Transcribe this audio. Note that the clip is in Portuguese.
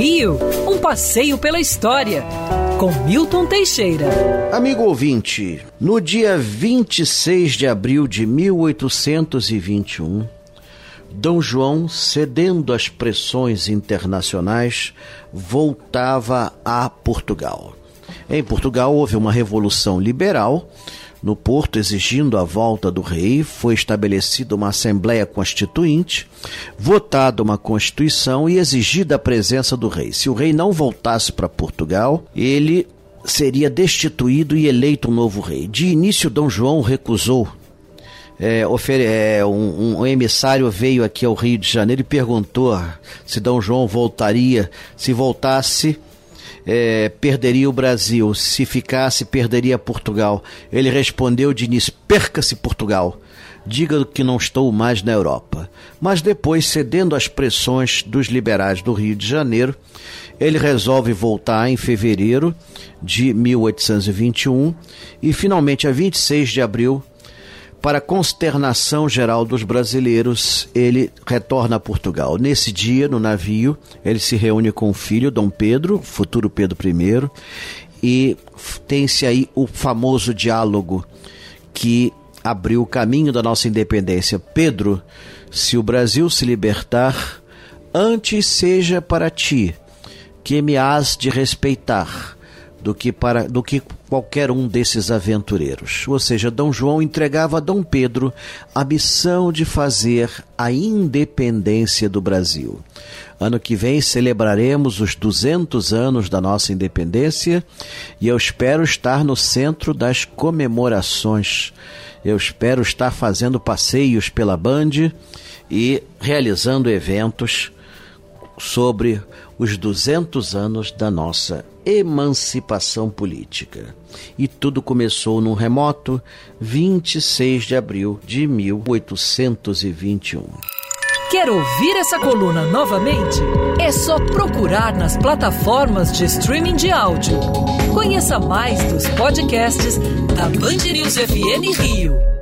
Rio, um passeio pela história, com Milton Teixeira. Amigo ouvinte, no dia 26 de abril de 1821, Dom João, cedendo às pressões internacionais, voltava a Portugal. Em Portugal houve uma revolução liberal no Porto, exigindo a volta do rei, foi estabelecida uma Assembleia Constituinte, votada uma Constituição e exigida a presença do rei. Se o rei não voltasse para Portugal, ele seria destituído e eleito um novo rei. De início, Dom João recusou. É, é, um, um, emissário veio aqui ao Rio de Janeiro e perguntou se Dom João voltaria. Se voltasse, é, perderia o Brasil, se ficasse, perderia Portugal. Ele respondeu de início: perca-se Portugal. Diga que não estou mais na Europa. Mas depois, cedendo às pressões dos liberais do Rio de Janeiro, ele resolve voltar em fevereiro de 1821 e, finalmente, a 26 de abril, para consternação geral dos brasileiros, ele retorna a Portugal. Nesse dia, no navio, ele se reúne com o filho, Dom Pedro, futuro Pedro I, e tem-se aí o famoso diálogo que abriu o caminho da nossa independência. Pedro, se o Brasil se libertar, antes seja para ti que me has de respeitar do que para do que qualquer um desses aventureiros. Ou seja, Dom João entregava a Dom Pedro a missão de fazer a independência do Brasil. Ano que vem celebraremos os 200 anos da nossa independência e eu espero estar no centro das comemorações. Eu espero estar fazendo passeios pela Band e realizando eventos sobre os 200 anos da nossa emancipação política. E tudo começou num remoto 26 de abril de 1821. Quer ouvir essa coluna novamente? É só procurar nas plataformas de streaming de áudio. Conheça mais dos podcasts da Band News FM Rio.